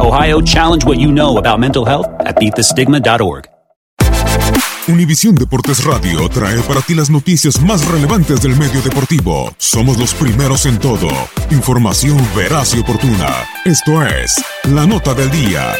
Ohio, challenge what you know about mental health at beatthestigma.org. Univisión Deportes Radio trae para ti las noticias más relevantes del medio deportivo. Somos los primeros en todo. Información veraz y oportuna. Esto es La Nota del Día.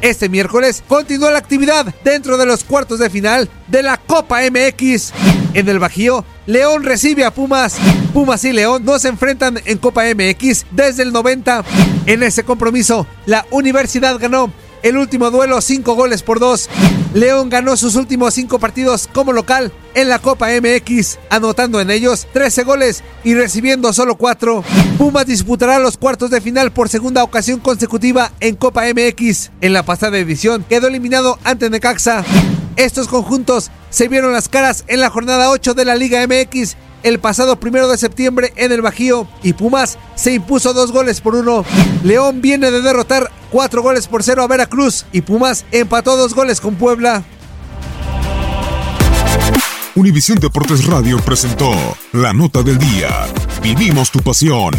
Este miércoles continúa la actividad dentro de los cuartos de final de la Copa MX. En el Bajío, León recibe a Pumas. Pumas y León no se enfrentan en Copa MX desde el 90. En ese compromiso, la universidad ganó el último duelo 5 goles por 2. León ganó sus últimos 5 partidos como local en la Copa MX, anotando en ellos 13 goles y recibiendo solo 4. Pumas disputará los cuartos de final por segunda ocasión consecutiva en Copa MX. En la pasada edición quedó eliminado ante Necaxa. Estos conjuntos se vieron las caras en la jornada 8 de la Liga MX el pasado primero de septiembre en el Bajío y Pumas se impuso dos goles por uno. León viene de derrotar cuatro goles por cero a Veracruz y Pumas empató dos goles con Puebla. Univisión Deportes Radio presentó la nota del día. Vivimos tu pasión.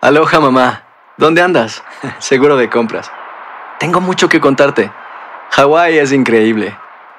Aloha mamá. ¿Dónde andas? Seguro de compras. Tengo mucho que contarte. Hawái es increíble.